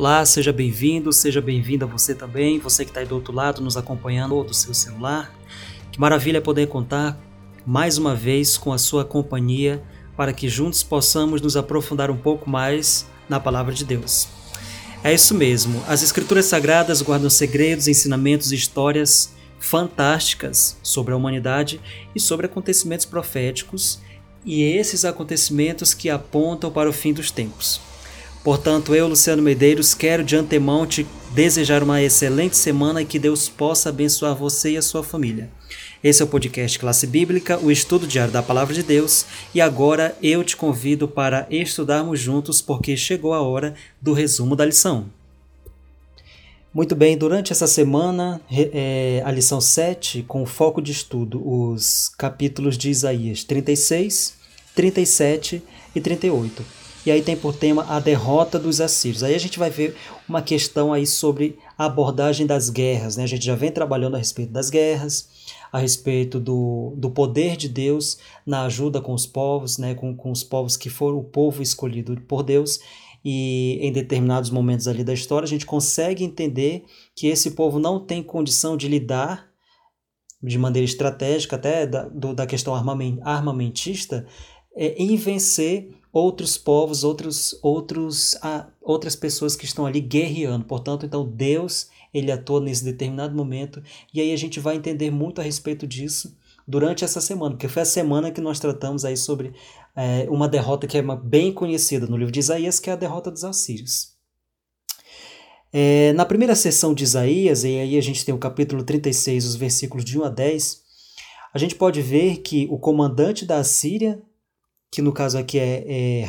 Olá, seja bem-vindo, seja bem-vinda você também, você que está aí do outro lado nos acompanhando ou do seu celular. Que maravilha poder contar mais uma vez com a sua companhia para que juntos possamos nos aprofundar um pouco mais na palavra de Deus. É isso mesmo, as Escrituras Sagradas guardam segredos, ensinamentos e histórias fantásticas sobre a humanidade e sobre acontecimentos proféticos e esses acontecimentos que apontam para o fim dos tempos. Portanto, eu, Luciano Medeiros, quero de antemão te desejar uma excelente semana e que Deus possa abençoar você e a sua família. Esse é o podcast Classe Bíblica, o estudo diário da Palavra de Deus, e agora eu te convido para estudarmos juntos, porque chegou a hora do resumo da lição. Muito bem, durante essa semana, é, a lição 7, com foco de estudo, os capítulos de Isaías 36, 37 e 38 e aí tem por tema a derrota dos assírios. Aí a gente vai ver uma questão aí sobre a abordagem das guerras, né? A gente já vem trabalhando a respeito das guerras, a respeito do, do poder de Deus na ajuda com os povos, né? Com, com os povos que foram o povo escolhido por Deus e em determinados momentos ali da história a gente consegue entender que esse povo não tem condição de lidar de maneira estratégica até da, do, da questão armamentista é, em vencer outros povos, outros, outros, ah, outras pessoas que estão ali guerreando. Portanto, então Deus ele atua nesse determinado momento e aí a gente vai entender muito a respeito disso durante essa semana, porque foi a semana que nós tratamos aí sobre é, uma derrota que é bem conhecida no livro de Isaías, que é a derrota dos assírios. É, na primeira sessão de Isaías, e aí a gente tem o capítulo 36, os versículos de 1 a 10, a gente pode ver que o comandante da Assíria que no caso aqui é, é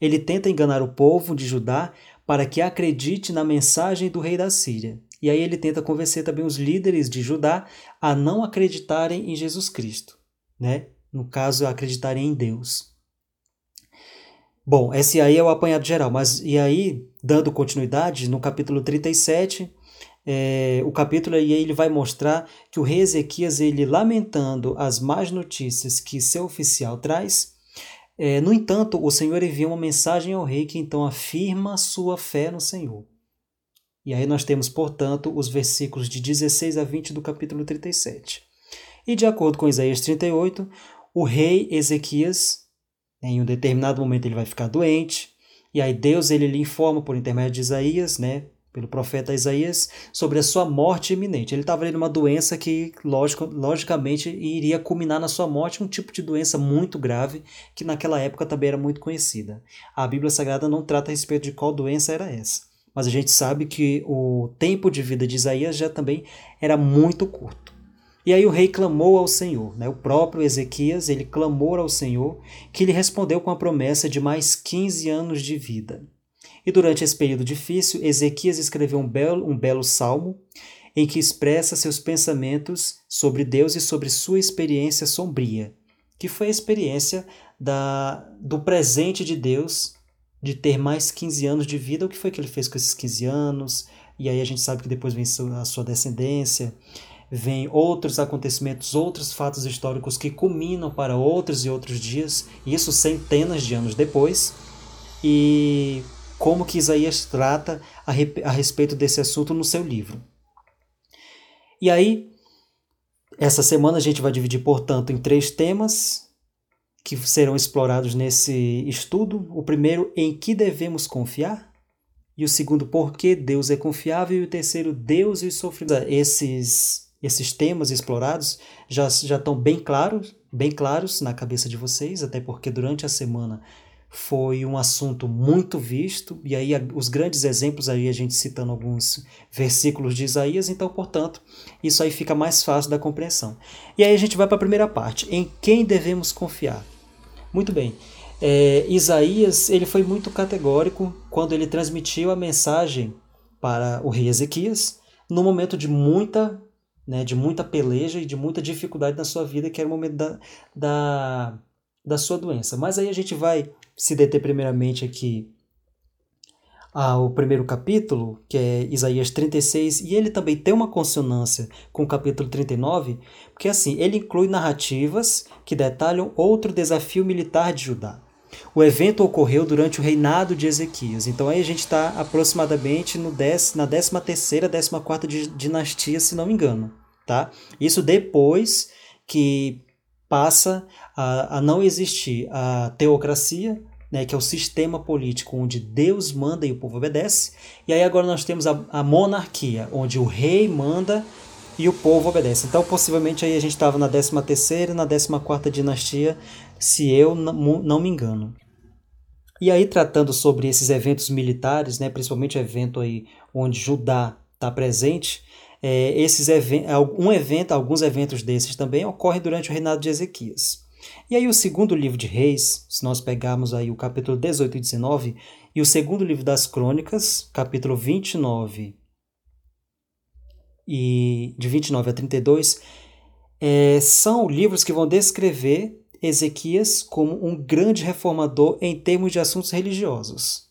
ele tenta enganar o povo de Judá para que acredite na mensagem do rei da Síria. E aí ele tenta convencer também os líderes de Judá a não acreditarem em Jesus Cristo, né? No caso, acreditarem em Deus. Bom, esse aí é o apanhado geral, mas e aí, dando continuidade, no capítulo 37, é, o capítulo aí ele vai mostrar que o rei Ezequias, ele lamentando as más notícias que seu oficial traz, é, no entanto, o Senhor envia uma mensagem ao rei que então afirma sua fé no Senhor. E aí nós temos, portanto, os versículos de 16 a 20 do capítulo 37. E de acordo com Isaías 38, o rei Ezequias, em um determinado momento ele vai ficar doente, e aí Deus ele lhe informa por intermédio de Isaías, né, pelo profeta Isaías sobre a sua morte iminente. Ele estava ali numa doença que, lógico, logicamente, iria culminar na sua morte, um tipo de doença muito grave que naquela época também era muito conhecida. A Bíblia Sagrada não trata a respeito de qual doença era essa, mas a gente sabe que o tempo de vida de Isaías já também era muito curto. E aí o rei clamou ao Senhor, né? o próprio Ezequias, ele clamou ao Senhor, que lhe respondeu com a promessa de mais 15 anos de vida. E durante esse período difícil, Ezequias escreveu um belo, um belo salmo em que expressa seus pensamentos sobre Deus e sobre sua experiência sombria, que foi a experiência da, do presente de Deus de ter mais 15 anos de vida. O que foi que ele fez com esses 15 anos? E aí a gente sabe que depois vem a sua descendência, vem outros acontecimentos, outros fatos históricos que culminam para outros e outros dias, isso centenas de anos depois. E como que Isaías trata a, a respeito desse assunto no seu livro. E aí, essa semana a gente vai dividir, portanto, em três temas que serão explorados nesse estudo. O primeiro, em que devemos confiar? E o segundo, por que Deus é confiável? E o terceiro, Deus e os sofrimentos. Esses, esses temas explorados já, já estão bem claros, bem claros na cabeça de vocês, até porque durante a semana foi um assunto muito visto, e aí os grandes exemplos aí a gente citando alguns versículos de Isaías, então, portanto, isso aí fica mais fácil da compreensão. E aí a gente vai para a primeira parte, em quem devemos confiar? Muito bem, é, Isaías ele foi muito categórico quando ele transmitiu a mensagem para o rei Ezequias, no momento de muita, né, de muita peleja e de muita dificuldade na sua vida, que era o momento da, da, da sua doença. Mas aí a gente vai se deter primeiramente aqui ao primeiro capítulo, que é Isaías 36, e ele também tem uma consonância com o capítulo 39, porque assim, ele inclui narrativas que detalham outro desafio militar de Judá. O evento ocorreu durante o reinado de Ezequias. Então aí a gente está aproximadamente no dez, na 13 terceira, 14 quarta dinastia, se não me engano. Tá? Isso depois que passa a, a não existir a teocracia, né, que é o sistema político onde Deus manda e o povo obedece. E aí agora nós temos a, a monarquia, onde o rei manda e o povo obedece. Então, possivelmente aí a gente estava na 13 terceira, na 14 quarta dinastia, se eu não me engano. E aí tratando sobre esses eventos militares, né, principalmente o evento aí onde Judá está presente, é, esses eventos, um evento, alguns eventos desses também ocorrem durante o reinado de Ezequias. E aí o segundo livro de Reis, se nós pegarmos aí o capítulo 18 e 19, e o segundo livro das Crônicas, capítulo 29 e de 29 a 32, é, são livros que vão descrever Ezequias como um grande reformador em termos de assuntos religiosos.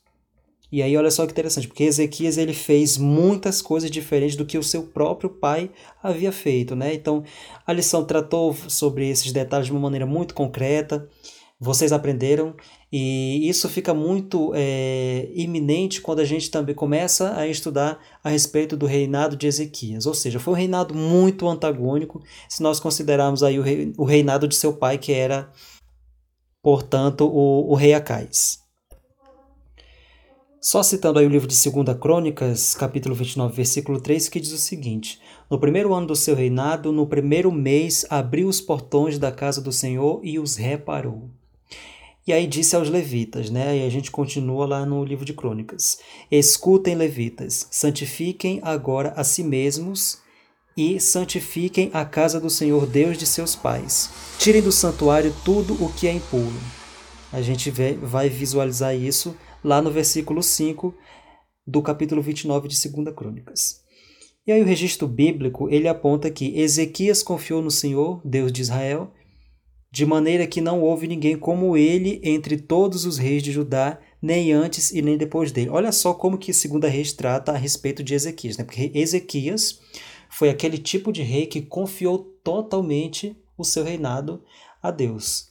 E aí olha só que interessante, porque Ezequias ele fez muitas coisas diferentes do que o seu próprio pai havia feito, né? Então a lição tratou sobre esses detalhes de uma maneira muito concreta. Vocês aprenderam e isso fica muito é, iminente quando a gente também começa a estudar a respeito do reinado de Ezequias. Ou seja, foi um reinado muito antagônico se nós considerarmos aí o, o reinado de seu pai, que era, portanto, o, o rei Acais. Só citando aí o livro de 2 Crônicas, capítulo 29, versículo 3, que diz o seguinte: No primeiro ano do seu reinado, no primeiro mês, abriu os portões da casa do Senhor e os reparou. E aí disse aos levitas, né? E a gente continua lá no livro de Crônicas: Escutem, levitas, santifiquem agora a si mesmos e santifiquem a casa do Senhor Deus de seus pais. Tirem do santuário tudo o que é impuro. A gente vai visualizar isso lá no versículo 5 do capítulo 29 de 2 Crônicas. E aí o registro bíblico, ele aponta que Ezequias confiou no Senhor, Deus de Israel, de maneira que não houve ninguém como ele entre todos os reis de Judá, nem antes e nem depois dele. Olha só como que segunda Reis trata a respeito de Ezequias, né? Porque Ezequias foi aquele tipo de rei que confiou totalmente o seu reinado a Deus.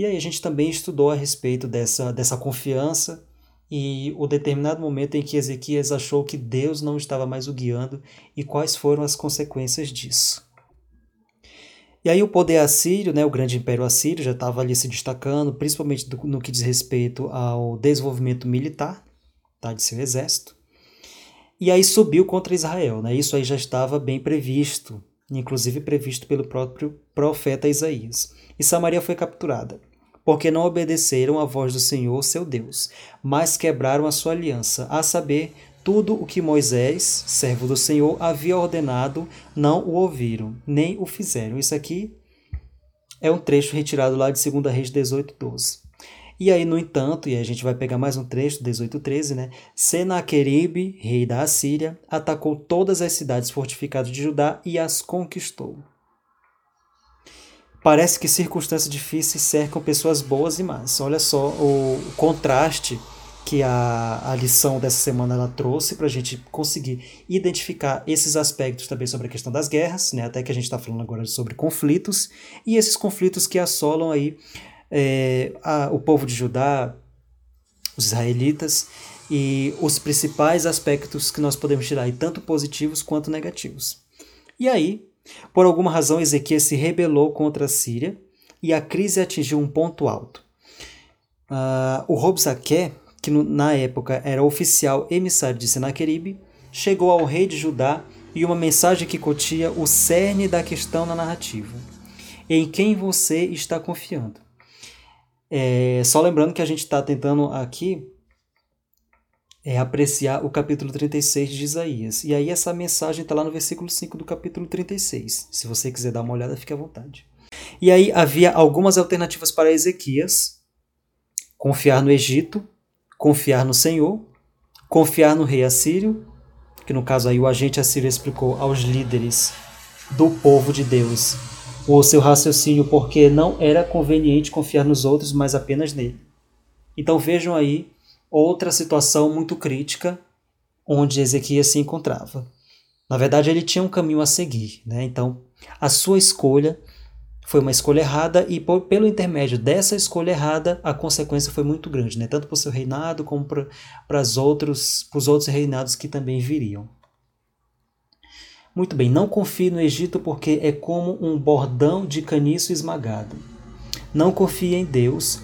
E aí a gente também estudou a respeito dessa, dessa confiança e o determinado momento em que Ezequias achou que Deus não estava mais o guiando e quais foram as consequências disso. E aí o poder assírio, né, o grande império assírio, já estava ali se destacando, principalmente do, no que diz respeito ao desenvolvimento militar tá, de seu exército. E aí subiu contra Israel. Né? Isso aí já estava bem previsto, inclusive previsto pelo próprio profeta Isaías. E Samaria foi capturada porque não obedeceram à voz do Senhor, seu Deus, mas quebraram a sua aliança, a saber, tudo o que Moisés, servo do Senhor, havia ordenado, não o ouviram, nem o fizeram. Isso aqui é um trecho retirado lá de 2 Reis 18, 12. E aí, no entanto, e a gente vai pegar mais um trecho, 18, 13, né? Senaqueribe, rei da Assíria, atacou todas as cidades fortificadas de Judá e as conquistou. Parece que circunstâncias difíceis cercam pessoas boas e más. Olha só o, o contraste que a, a lição dessa semana ela trouxe para a gente conseguir identificar esses aspectos também sobre a questão das guerras, né? até que a gente está falando agora sobre conflitos, e esses conflitos que assolam aí é, a, o povo de Judá, os israelitas, e os principais aspectos que nós podemos tirar, aí, tanto positivos quanto negativos. E aí, por alguma razão, Ezequias se rebelou contra a Síria e a crise atingiu um ponto alto. Uh, o Robsaque, que no, na época era oficial emissário de Senaqueribe, chegou ao rei de Judá e uma mensagem que continha o cerne da questão na narrativa. Em quem você está confiando? É, só lembrando que a gente está tentando aqui é apreciar o capítulo 36 de Isaías. E aí essa mensagem está lá no versículo 5 do capítulo 36. Se você quiser dar uma olhada, fique à vontade. E aí havia algumas alternativas para Ezequias: confiar no Egito, confiar no Senhor, confiar no rei assírio, que no caso aí o agente assírio explicou aos líderes do povo de Deus o seu raciocínio porque não era conveniente confiar nos outros, mas apenas nele. Então vejam aí outra situação muito crítica onde Ezequias se encontrava. Na verdade, ele tinha um caminho a seguir, né? Então, a sua escolha foi uma escolha errada e por, pelo intermédio dessa escolha errada a consequência foi muito grande, né? tanto para o seu reinado como para os outros, os outros reinados que também viriam. Muito bem, não confie no Egito porque é como um bordão de caniço esmagado. Não confie em Deus.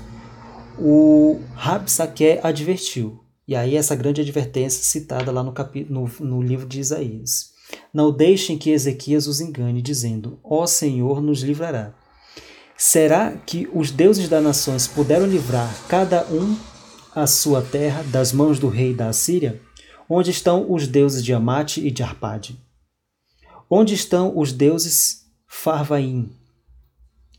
O Rabsaque advertiu. E aí essa grande advertência citada lá no, no, no livro de Isaías. Não deixem que Ezequias os engane, dizendo: Ó Senhor nos livrará. Será que os deuses das nações puderam livrar cada um a sua terra das mãos do rei da Assíria? Onde estão os deuses de Amate e de Arpade? Onde estão os deuses Farvaim?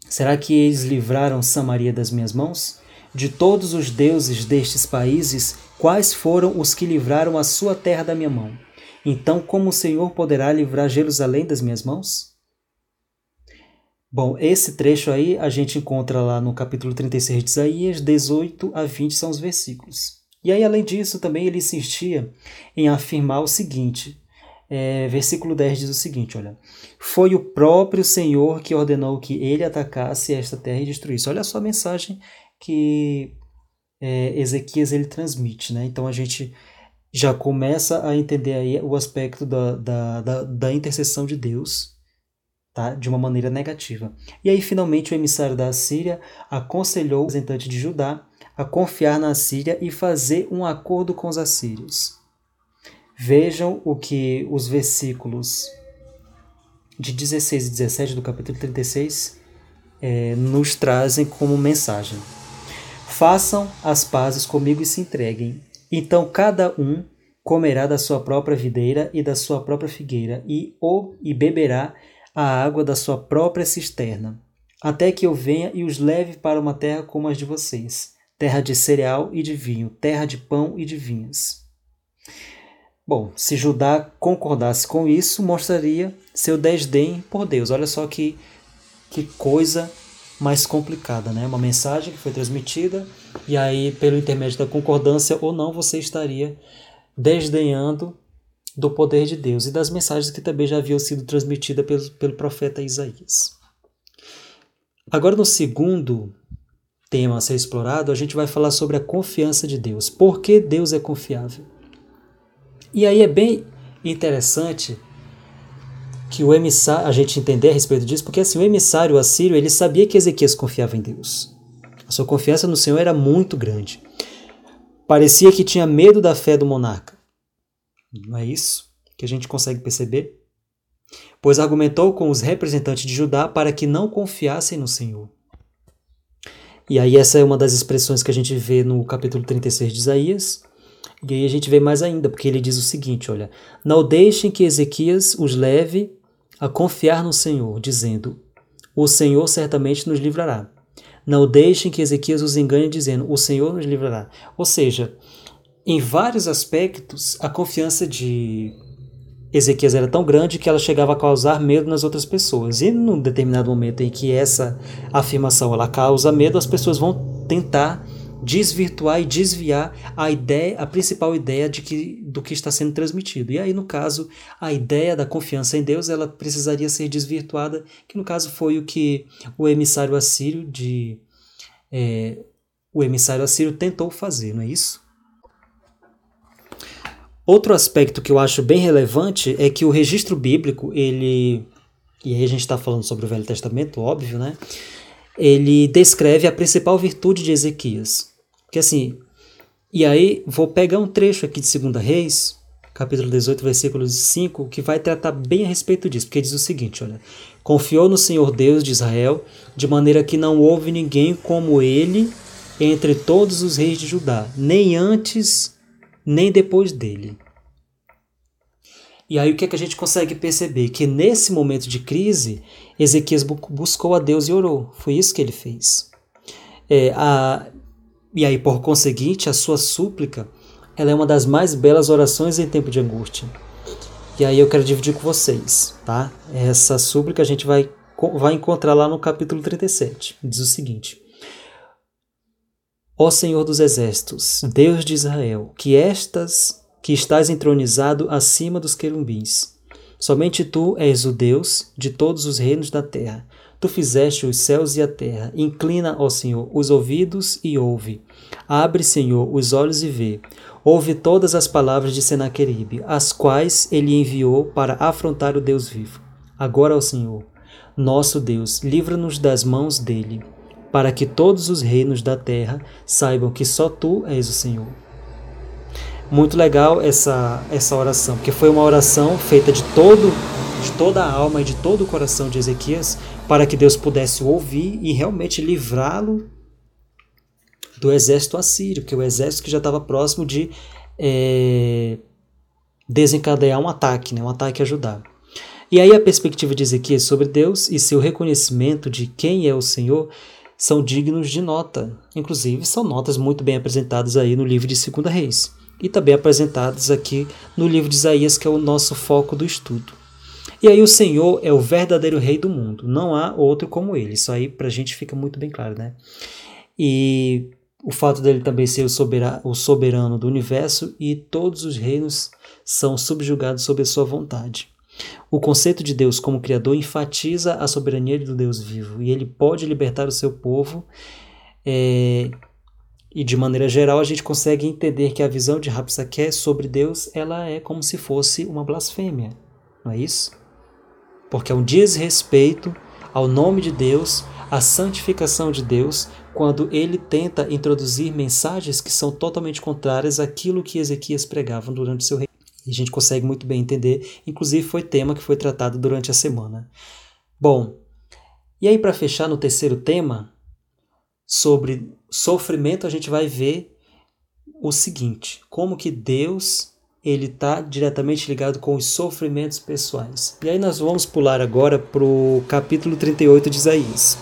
Será que eles livraram Samaria das minhas mãos? De todos os deuses destes países, quais foram os que livraram a sua terra da minha mão? Então, como o Senhor poderá livrar Jerusalém das minhas mãos? Bom, esse trecho aí a gente encontra lá no capítulo 36 de Isaías, 18 a 20 são os versículos. E aí, além disso, também ele insistia em afirmar o seguinte: é, versículo 10 diz o seguinte: olha, foi o próprio Senhor que ordenou que ele atacasse esta terra e destruísse. Olha só a mensagem que é, Ezequias ele transmite, né? Então a gente já começa a entender aí o aspecto da, da, da, da intercessão de Deus, tá? De uma maneira negativa. E aí finalmente o emissário da Assíria aconselhou o representante de Judá a confiar na Assíria e fazer um acordo com os assírios. Vejam o que os versículos de 16 e 17 do capítulo 36 é, nos trazem como mensagem. Façam as pazes comigo e se entreguem. Então cada um comerá da sua própria videira e da sua própria figueira, e ou e beberá a água da sua própria cisterna, até que eu venha e os leve para uma terra como as de vocês, terra de cereal e de vinho, terra de pão e de vinhas. Bom, se Judá concordasse com isso, mostraria seu desdém por Deus. Olha só que, que coisa mais complicada, né? Uma mensagem que foi transmitida e aí, pelo intermédio da concordância ou não, você estaria desdenhando do poder de Deus e das mensagens que também já haviam sido transmitidas pelo, pelo profeta Isaías. Agora, no segundo tema a ser explorado, a gente vai falar sobre a confiança de Deus. Por que Deus é confiável? E aí é bem interessante que o emissário, a gente entender a respeito disso, porque assim, o emissário assírio, ele sabia que Ezequias confiava em Deus. A sua confiança no Senhor era muito grande. Parecia que tinha medo da fé do monarca. Não é isso que a gente consegue perceber? Pois argumentou com os representantes de Judá para que não confiassem no Senhor. E aí essa é uma das expressões que a gente vê no capítulo 36 de Isaías, e aí a gente vê mais ainda, porque ele diz o seguinte: olha, não deixem que Ezequias os leve a confiar no Senhor, dizendo: O Senhor certamente nos livrará. Não deixem que Ezequias os engane, dizendo: O Senhor nos livrará. Ou seja, em vários aspectos, a confiança de Ezequias era tão grande que ela chegava a causar medo nas outras pessoas. E num determinado momento em que essa afirmação ela causa medo, as pessoas vão tentar desvirtuar e desviar a ideia, a principal ideia de que, do que está sendo transmitido. E aí, no caso, a ideia da confiança em Deus, ela precisaria ser desvirtuada, que no caso foi o que o emissário assírio de é, o emissário assírio tentou fazer, não é isso? Outro aspecto que eu acho bem relevante é que o registro bíblico, ele e aí a gente está falando sobre o Velho Testamento, óbvio, né? Ele descreve a principal virtude de Ezequias. Que assim, e aí vou pegar um trecho aqui de 2 Reis, capítulo 18, versículo 5, que vai tratar bem a respeito disso, porque diz o seguinte, olha: Confiou no Senhor Deus de Israel, de maneira que não houve ninguém como ele entre todos os reis de Judá, nem antes nem depois dele. E aí o que, é que a gente consegue perceber? Que nesse momento de crise, Ezequias buscou a Deus e orou. Foi isso que ele fez. É, a, e aí, por conseguinte, a sua súplica ela é uma das mais belas orações em tempo de angústia. E aí eu quero dividir com vocês, tá? Essa súplica a gente vai, vai encontrar lá no capítulo 37. Diz o seguinte: Ó Senhor dos exércitos, Deus de Israel, que estas que estás entronizado acima dos querumbins. Somente tu és o Deus de todos os reinos da terra. Tu fizeste os céus e a terra. Inclina, ó Senhor, os ouvidos e ouve. Abre, Senhor, os olhos e vê. Ouve todas as palavras de Senaqueribe, as quais ele enviou para afrontar o Deus vivo. Agora, ó Senhor, nosso Deus, livra-nos das mãos dele, para que todos os reinos da terra saibam que só tu és o Senhor. Muito legal essa, essa oração, porque foi uma oração feita de todo de toda a alma e de todo o coração de Ezequias para que Deus pudesse ouvir e realmente livrá-lo do exército assírio, que é o exército que já estava próximo de é, desencadear um ataque, né, um ataque a Judá. E aí a perspectiva de Ezequias sobre Deus e seu reconhecimento de quem é o Senhor são dignos de nota. Inclusive, são notas muito bem apresentadas aí no livro de 2 Reis. E também apresentadas aqui no livro de Isaías, que é o nosso foco do estudo. E aí o Senhor é o verdadeiro rei do mundo. Não há outro como ele. Isso aí pra gente fica muito bem claro, né? E o fato dele também ser o soberano, o soberano do universo e todos os reinos são subjugados sob a sua vontade. O conceito de Deus como Criador enfatiza a soberania do Deus vivo e ele pode libertar o seu povo. É, e de maneira geral a gente consegue entender que a visão de Rapsaké sobre Deus ela é como se fosse uma blasfêmia, não é isso? Porque é um desrespeito ao nome de Deus, à santificação de Deus, quando ele tenta introduzir mensagens que são totalmente contrárias àquilo que Ezequias pregava durante seu reino. E a gente consegue muito bem entender, inclusive foi tema que foi tratado durante a semana. Bom, e aí para fechar no terceiro tema, sobre sofrimento, a gente vai ver o seguinte: como que Deus ele está diretamente ligado com os sofrimentos pessoais. E aí nós vamos pular agora para o capítulo 38 de Isaías,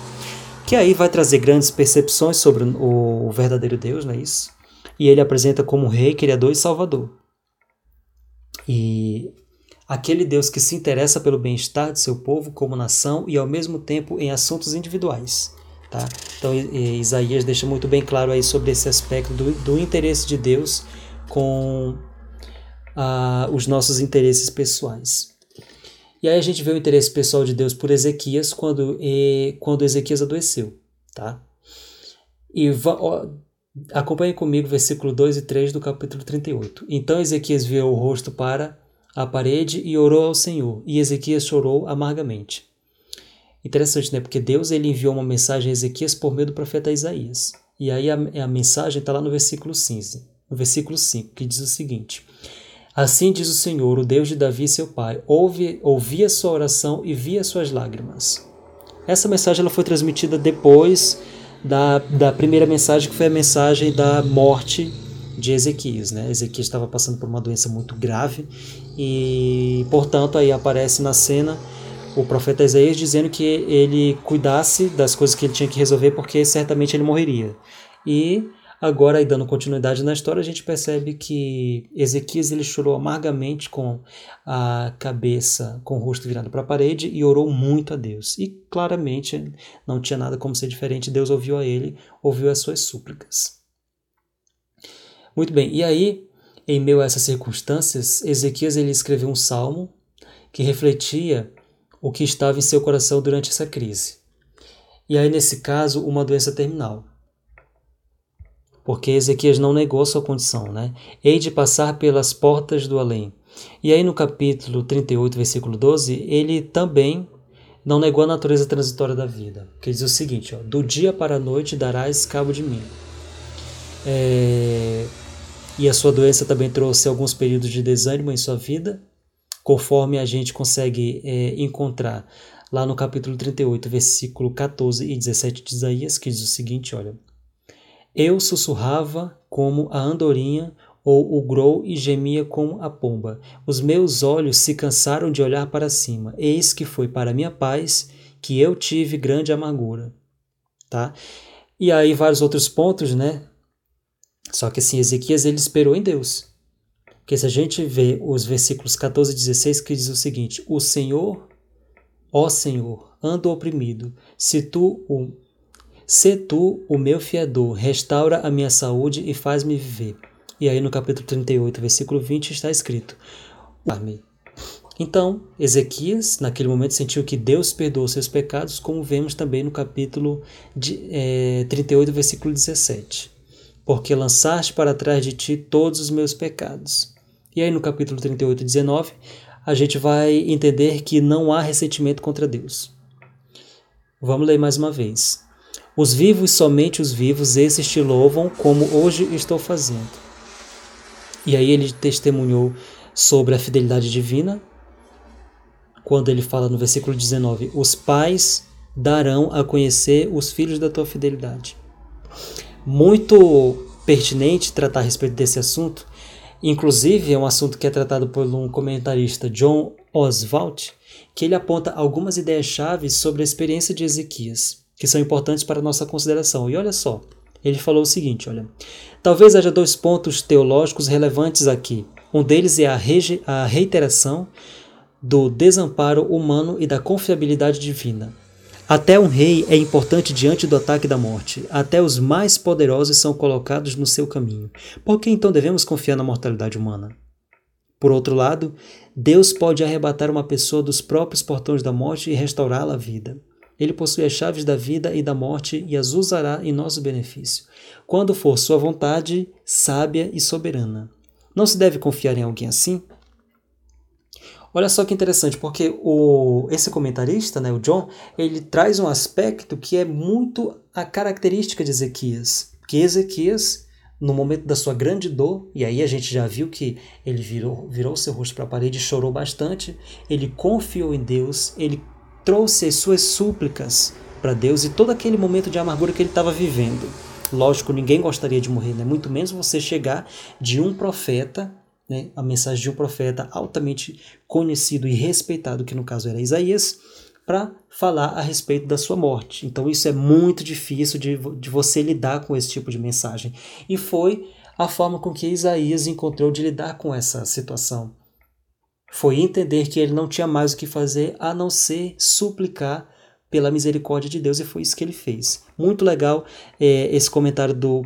que aí vai trazer grandes percepções sobre o verdadeiro Deus, não é isso? E ele apresenta como rei, criador e salvador. E aquele Deus que se interessa pelo bem-estar de seu povo como nação e ao mesmo tempo em assuntos individuais. Tá? Então Isaías deixa muito bem claro aí sobre esse aspecto do, do interesse de Deus com uh, os nossos interesses pessoais. E aí a gente vê o interesse pessoal de Deus por Ezequias quando, e, quando Ezequias adoeceu. Tá? E ó, acompanhe comigo versículo 2 e 3 do capítulo 38. Então Ezequias viu o rosto para a parede e orou ao Senhor, e Ezequias chorou amargamente. Interessante, né? Porque Deus ele enviou uma mensagem a Ezequias por meio do profeta Isaías. E aí a, a mensagem está lá no versículo 5, no versículo 5, que diz o seguinte: Assim diz o Senhor, o Deus de Davi, seu pai: ouve, ouvi a sua oração e vi as suas lágrimas. Essa mensagem ela foi transmitida depois da, da primeira mensagem, que foi a mensagem da morte de Ezequias. Né? Ezequias estava passando por uma doença muito grave e, portanto, aí aparece na cena o profeta Isaías dizendo que ele cuidasse das coisas que ele tinha que resolver porque certamente ele morreria. E Agora, dando continuidade na história, a gente percebe que Ezequias ele chorou amargamente com a cabeça, com o rosto virado para a parede e orou muito a Deus. E claramente não tinha nada como ser diferente, Deus ouviu a ele, ouviu as suas súplicas. Muito bem, e aí, em meio a essas circunstâncias, Ezequias ele escreveu um salmo que refletia o que estava em seu coração durante essa crise. E aí, nesse caso, uma doença terminal porque Ezequias não negou sua condição, né? Hei de passar pelas portas do além. E aí no capítulo 38, versículo 12, ele também não negou a natureza transitória da vida, que diz o seguinte, ó, do dia para a noite darás cabo de mim. É... E a sua doença também trouxe alguns períodos de desânimo em sua vida, conforme a gente consegue é, encontrar lá no capítulo 38, versículo 14 e 17 de Isaías, que diz o seguinte, olha, eu sussurrava como a andorinha ou o grou e gemia como a pomba. Os meus olhos se cansaram de olhar para cima. Eis que foi para minha paz que eu tive grande amargura. Tá? E aí vários outros pontos, né? Só que assim, Ezequias ele esperou em Deus. Porque se a gente vê os versículos 14 e 16 que diz o seguinte: O Senhor, ó Senhor, ando oprimido. Se tu o Se tu o meu fiador, restaura a minha saúde e faz-me viver. E aí no capítulo 38, versículo 20 está escrito: Então, Ezequias, naquele momento, sentiu que Deus perdoou seus pecados, como vemos também no capítulo de, é, 38, versículo 17. Porque lançaste para trás de ti todos os meus pecados. E aí, no capítulo 38, 19, a gente vai entender que não há ressentimento contra Deus. Vamos ler mais uma vez. Os vivos, somente os vivos, esses te louvam, como hoje estou fazendo. E aí ele testemunhou sobre a fidelidade divina, quando ele fala no versículo 19: Os pais darão a conhecer os filhos da tua fidelidade. Muito pertinente tratar a respeito desse assunto, inclusive é um assunto que é tratado por um comentarista, John Oswald, que ele aponta algumas ideias-chave sobre a experiência de Ezequias, que são importantes para nossa consideração. E olha só, ele falou o seguinte: olha, talvez haja dois pontos teológicos relevantes aqui. Um deles é a, a reiteração do desamparo humano e da confiabilidade divina. Até um rei é importante diante do ataque da morte. Até os mais poderosos são colocados no seu caminho. Por que então devemos confiar na mortalidade humana? Por outro lado, Deus pode arrebatar uma pessoa dos próprios portões da morte e restaurá-la à vida. Ele possui as chaves da vida e da morte e as usará em nosso benefício, quando for sua vontade sábia e soberana. Não se deve confiar em alguém assim? Olha só que interessante, porque o, esse comentarista, né, o John, ele traz um aspecto que é muito a característica de Ezequias. Que Ezequias, no momento da sua grande dor, e aí a gente já viu que ele virou, virou seu rosto para a parede chorou bastante, ele confiou em Deus, ele trouxe as suas súplicas para Deus e todo aquele momento de amargura que ele estava vivendo. Lógico, ninguém gostaria de morrer, né? muito menos você chegar de um profeta né, a mensagem de um profeta altamente conhecido e respeitado, que no caso era Isaías, para falar a respeito da sua morte. Então isso é muito difícil de, de você lidar com esse tipo de mensagem. E foi a forma com que Isaías encontrou de lidar com essa situação. Foi entender que ele não tinha mais o que fazer a não ser suplicar pela misericórdia de Deus, e foi isso que ele fez. Muito legal é, esse comentário do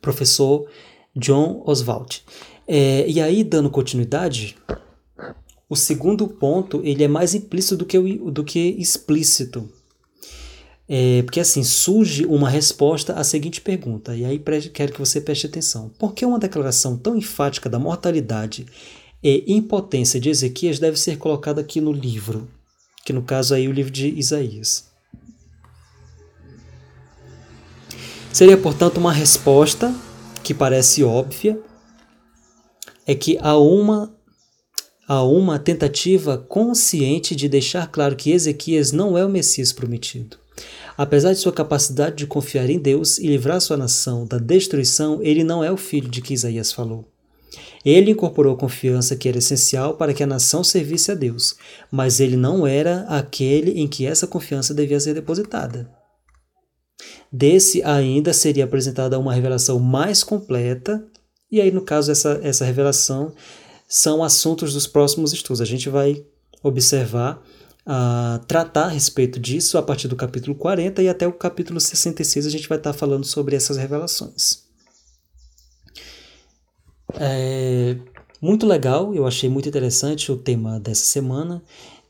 professor John Oswald. É, e aí, dando continuidade, o segundo ponto ele é mais implícito do que, do que explícito. É, porque assim, surge uma resposta à seguinte pergunta, e aí quero que você preste atenção. Por que uma declaração tão enfática da mortalidade e impotência de Ezequias deve ser colocada aqui no livro? Que no caso aí é o livro de Isaías. Seria, portanto, uma resposta que parece óbvia, é que há uma há uma tentativa consciente de deixar claro que Ezequias não é o Messias prometido. Apesar de sua capacidade de confiar em Deus e livrar sua nação da destruição, ele não é o filho de que Isaías falou. Ele incorporou a confiança que era essencial para que a nação servisse a Deus, mas ele não era aquele em que essa confiança devia ser depositada. Desse ainda seria apresentada uma revelação mais completa e aí, no caso, essa, essa revelação são assuntos dos próximos estudos. A gente vai observar, uh, tratar a respeito disso a partir do capítulo 40 e até o capítulo 66 a gente vai estar falando sobre essas revelações. É muito legal, eu achei muito interessante o tema dessa semana.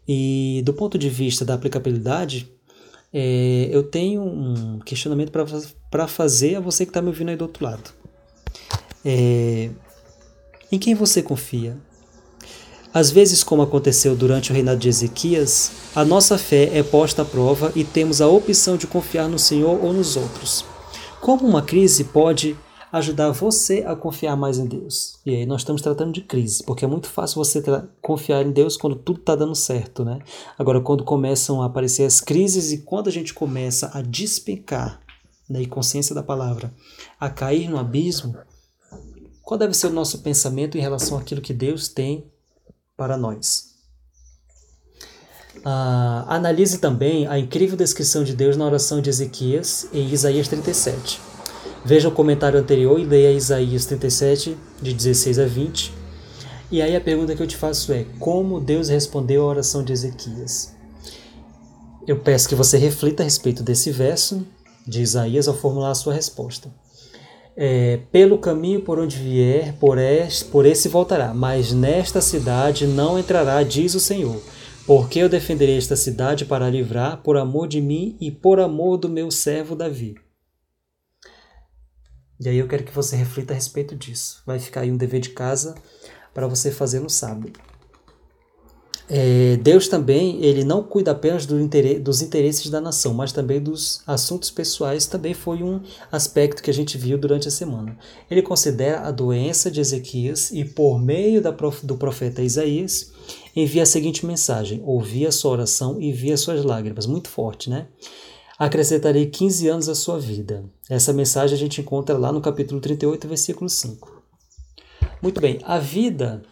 E do ponto de vista da aplicabilidade, é, eu tenho um questionamento para fazer a você que está me ouvindo aí do outro lado. É, em quem você confia? Às vezes, como aconteceu durante o reinado de Ezequias, a nossa fé é posta à prova e temos a opção de confiar no Senhor ou nos outros. Como uma crise pode ajudar você a confiar mais em Deus? E aí nós estamos tratando de crise, porque é muito fácil você confiar em Deus quando tudo está dando certo, né? Agora, quando começam a aparecer as crises e quando a gente começa a despencar na né, consciência da palavra, a cair no abismo, qual deve ser o nosso pensamento em relação àquilo que Deus tem para nós? Ah, analise também a incrível descrição de Deus na oração de Ezequias em Isaías 37. Veja o comentário anterior e leia Isaías 37, de 16 a 20. E aí a pergunta que eu te faço é: como Deus respondeu à oração de Ezequias? Eu peço que você reflita a respeito desse verso de Isaías ao formular a sua resposta. É, pelo caminho por onde vier, por por esse voltará, mas nesta cidade não entrará, diz o Senhor. Porque eu defenderei esta cidade para livrar, por amor de mim e por amor do meu servo Davi. E aí eu quero que você reflita a respeito disso. Vai ficar aí um dever de casa para você fazer no sábado. É, Deus também ele não cuida apenas do interesse, dos interesses da nação, mas também dos assuntos pessoais. Também foi um aspecto que a gente viu durante a semana. Ele considera a doença de Ezequias e, por meio da, do profeta Isaías, envia a seguinte mensagem: Ouvi a sua oração e vi as suas lágrimas. Muito forte, né? Acrescentarei 15 anos à sua vida. Essa mensagem a gente encontra lá no capítulo 38, versículo 5. Muito bem, a vida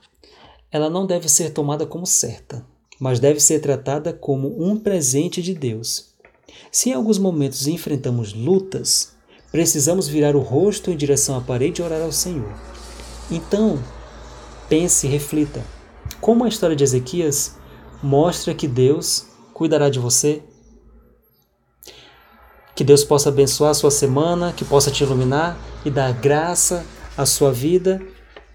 ela não deve ser tomada como certa, mas deve ser tratada como um presente de Deus. Se em alguns momentos enfrentamos lutas, precisamos virar o rosto em direção à parede e orar ao Senhor. Então, pense e reflita. Como a história de Ezequias mostra que Deus cuidará de você? Que Deus possa abençoar a sua semana, que possa te iluminar e dar graça à sua vida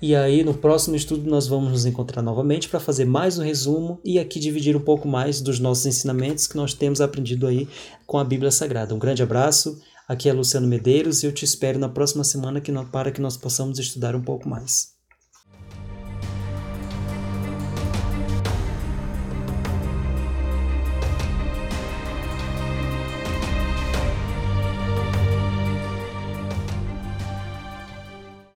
e aí, no próximo estudo, nós vamos nos encontrar novamente para fazer mais um resumo e aqui dividir um pouco mais dos nossos ensinamentos que nós temos aprendido aí com a Bíblia Sagrada. Um grande abraço, aqui é Luciano Medeiros e eu te espero na próxima semana que, para que nós possamos estudar um pouco mais.